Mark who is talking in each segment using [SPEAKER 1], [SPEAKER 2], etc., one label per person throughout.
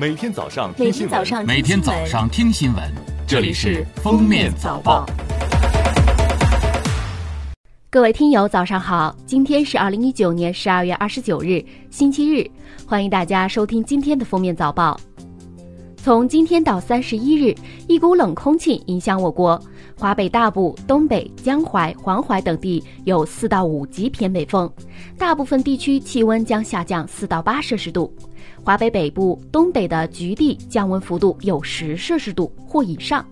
[SPEAKER 1] 每天早上
[SPEAKER 2] 听新闻
[SPEAKER 3] 每天早上听新闻，
[SPEAKER 1] 这里是《封面早报》。
[SPEAKER 2] 各位听友，早上好！今天是二零一九年十二月二十九日，星期日，欢迎大家收听今天的《封面早报》。从今天到三十一日，一股冷空气影响我国，华北大部、东北、江淮、黄淮等地有四到五级偏北风，大部分地区气温将下降四到八摄氏度。华北北部、东北的局地降温幅度有十摄氏度或以上。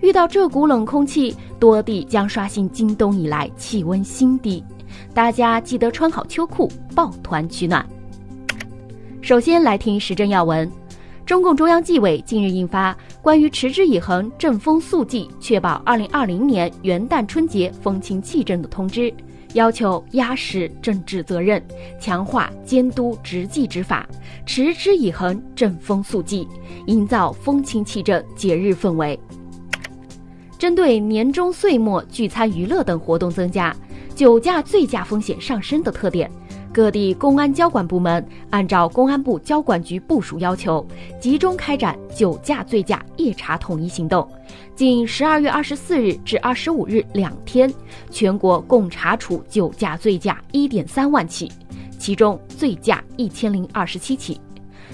[SPEAKER 2] 遇到这股冷空气，多地将刷新今冬以来气温新低，大家记得穿好秋裤，抱团取暖。首先来听时政要闻。中共中央纪委近日印发关于持之以恒正风肃纪，确保2020年元旦春节风清气正的通知，要求压实政治责任，强化监督执纪执法，持之以恒正风肃纪，营造风清气正节日氛围。针对年终岁末聚餐娱乐等活动增加，酒驾醉驾风险上升的特点。各地公安交管部门按照公安部交管局部署要求，集中开展酒驾醉驾夜查统一行动。仅十二月二十四日至二十五日两天，全国共查处酒驾醉驾一点三万起，其中醉驾一千零二十七起。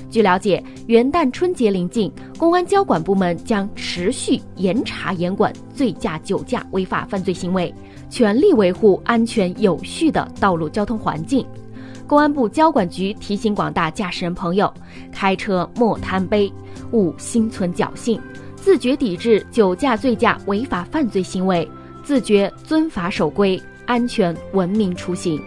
[SPEAKER 2] 据了解，元旦春节临近，公安交管部门将持续严查严管醉驾酒驾违法犯罪行为，全力维护安全有序的道路交通环境。公安部交管局提醒广大驾驶人朋友：开车莫贪杯，勿心存侥幸，自觉抵制酒驾、醉驾违法犯罪行为，自觉遵法守规，安全文明出行。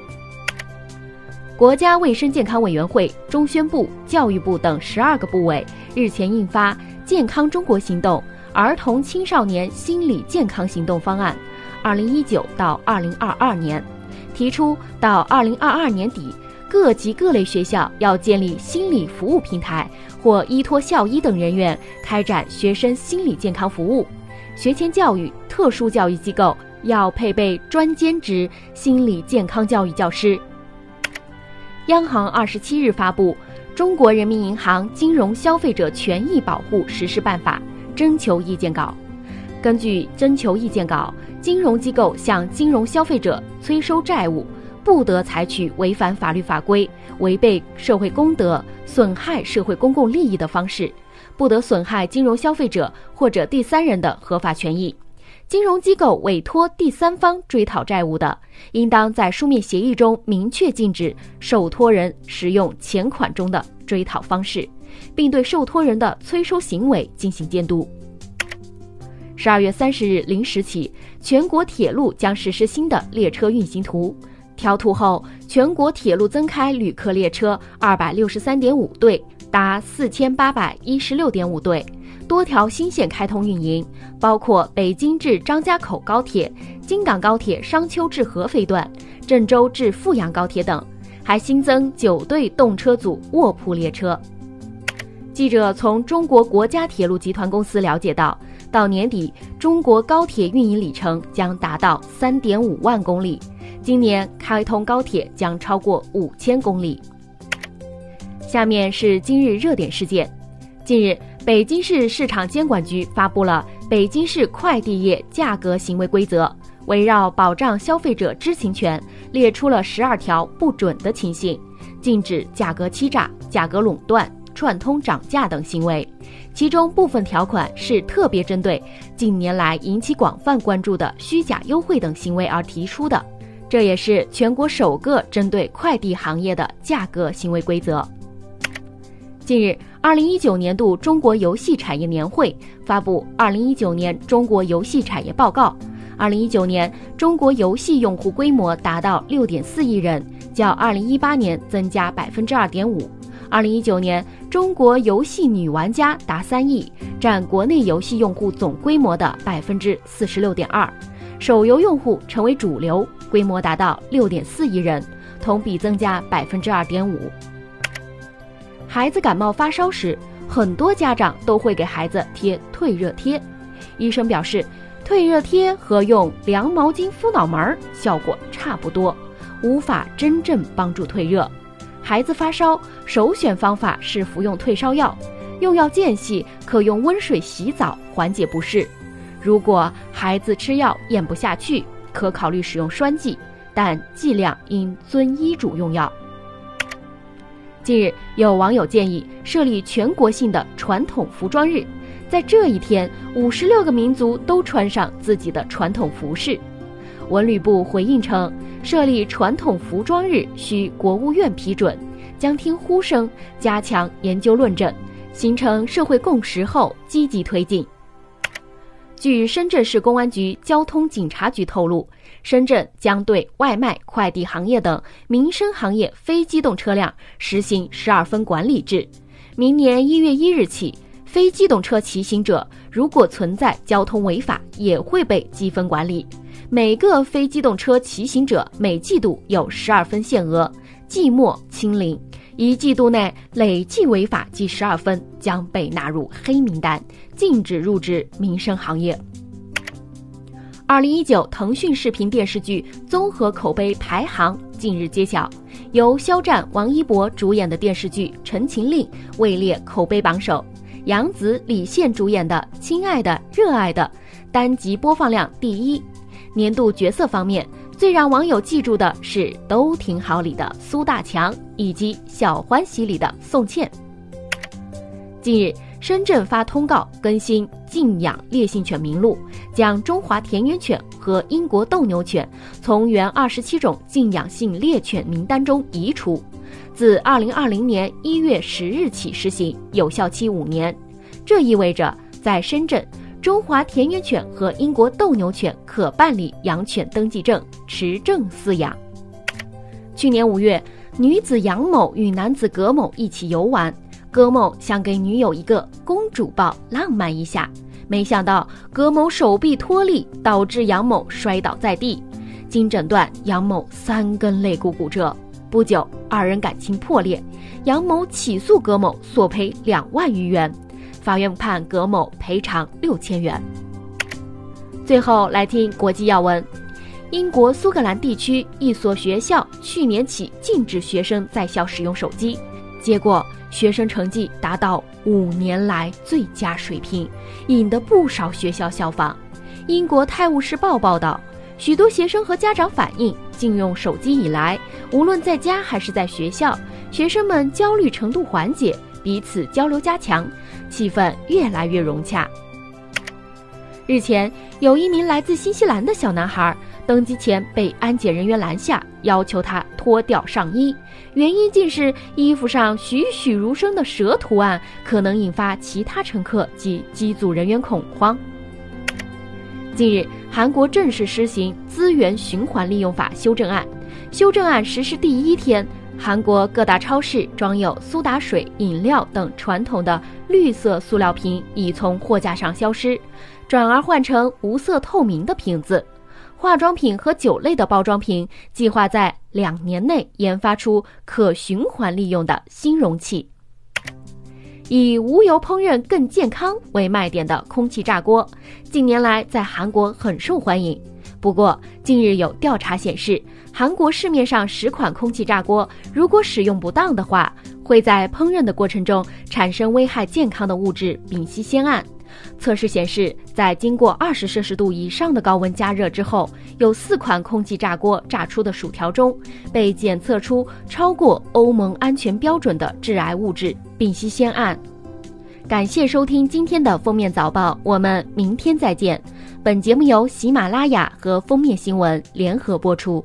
[SPEAKER 2] 国家卫生健康委员会、中宣部、教育部等十二个部委日前印发《健康中国行动儿童青少年心理健康行动方案（二零一九到二零二二年）》，提出到二零二二年底。各级各类学校要建立心理服务平台，或依托校医等人员开展学生心理健康服务。学前教育、特殊教育机构要配备专兼职心理健康教育教师。央行二十七日发布《中国人民银行金融消费者权益保护实施办法》征求意见稿。根据征求意见稿，金融机构向金融消费者催收债务。不得采取违反法律法规、违背社会公德、损害社会公共利益的方式，不得损害金融消费者或者第三人的合法权益。金融机构委托第三方追讨债务的，应当在书面协议中明确禁止受托人使用钱款中的追讨方式，并对受托人的催收行为进行监督。十二月三十日零时起，全国铁路将实施新的列车运行图。调图后，全国铁路增开旅客列车二百六十三点五对，达四千八百一十六点五对，多条新线开通运营，包括北京至张家口高铁、京港高铁商丘至合肥段、郑州至阜阳高铁等，还新增九对动车组卧铺列车。记者从中国国家铁路集团公司了解到，到年底，中国高铁运营里程将达到三点五万公里。今年开通高铁将超过五千公里。下面是今日热点事件。近日，北京市市场监管局发布了《北京市快递业价格行为规则》，围绕保障消费者知情权，列出了十二条不准的情形，禁止价格欺诈、价格垄断、串通涨价等行为。其中部分条款是特别针对近年来引起广泛关注的虚假优惠等行为而提出的。这也是全国首个针对快递行业的价格行为规则。近日，二零一九年度中国游戏产业年会发布《二零一九年中国游戏产业报告》。二零一九年，中国游戏用户规模达到六点四亿人，较二零一八年增加百分之二点五。二零一九年，中国游戏女玩家达三亿，占国内游戏用户总规模的百分之四十六点二，手游用户成为主流。规模达到六点四亿人，同比增加百分之二点五。孩子感冒发烧时，很多家长都会给孩子贴退热贴。医生表示，退热贴和用凉毛巾敷脑门效果差不多，无法真正帮助退热。孩子发烧，首选方法是服用退烧药。用药间隙可用温水洗澡缓解不适。如果孩子吃药咽不下去，可考虑使用栓剂，但剂量应遵医嘱用药。近日，有网友建议设立全国性的传统服装日，在这一天，五十六个民族都穿上自己的传统服饰。文旅部回应称，设立传统服装日需国务院批准，将听呼声，加强研究论证，形成社会共识后积极推进。据深圳市公安局交通警察局透露，深圳将对外卖、快递行业等民生行业非机动车辆实行十二分管理制。明年一月一日起，非机动车骑行者如果存在交通违法，也会被记分管理。每个非机动车骑行者每季度有十二分限额，季末清零。一季度内累计违法记十二分，将被纳入黑名单，禁止入职民生行业。二零一九腾讯视频电视剧综合口碑排行近日揭晓，由肖战、王一博主演的电视剧《陈情令》位列口碑榜首，杨紫、李现主演的《亲爱的热爱的》单集播放量第一。年度角色方面。最让网友记住的是《都挺好》里的苏大强，以及《小欢喜》里的宋茜。近日，深圳发通告更新禁养烈性犬名录，将中华田园犬和英国斗牛犬从原二十七种禁养性猎犬名单中移除，自二零二零年一月十日起施行，有效期五年。这意味着在深圳。中华田园犬和英国斗牛犬可办理养犬登记证，持证饲养。去年五月，女子杨某与男子葛某一起游玩，葛某想给女友一个公主抱，浪漫一下，没想到葛某手臂脱力，导致杨某摔倒在地。经诊断，杨某三根肋骨骨折。不久，二人感情破裂，杨某起诉葛某索赔两万余元。法院判葛某赔偿六千元。最后来听国际要闻：英国苏格兰地区一所学校去年起禁止学生在校使用手机，结果学生成绩达到五年来最佳水平，引得不少学校效仿。英国《泰晤士报》报道，许多学生和家长反映，禁用手机以来，无论在家还是在学校，学生们焦虑程度缓解，彼此交流加强。气氛越来越融洽。日前，有一名来自新西兰的小男孩登机前被安检人员拦下，要求他脱掉上衣，原因竟是衣服上栩栩如生的蛇图案可能引发其他乘客及机组人员恐慌。近日，韩国正式施行资源循环利用法修正案，修正案实施第一天。韩国各大超市装有苏打水、饮料等传统的绿色塑料瓶已从货架上消失，转而换成无色透明的瓶子。化妆品和酒类的包装瓶计划在两年内研发出可循环利用的新容器。以无油烹饪更健康为卖点的空气炸锅，近年来在韩国很受欢迎。不过，近日有调查显示，韩国市面上十款空气炸锅，如果使用不当的话，会在烹饪的过程中产生危害健康的物质丙烯酰胺。测试显示，在经过二十摄氏度以上的高温加热之后，有四款空气炸锅炸出的薯条中被检测出超过欧盟安全标准的致癌物质丙烯酰胺。感谢收听今天的封面早报，我们明天再见。本节目由喜马拉雅和封面新闻联合播出。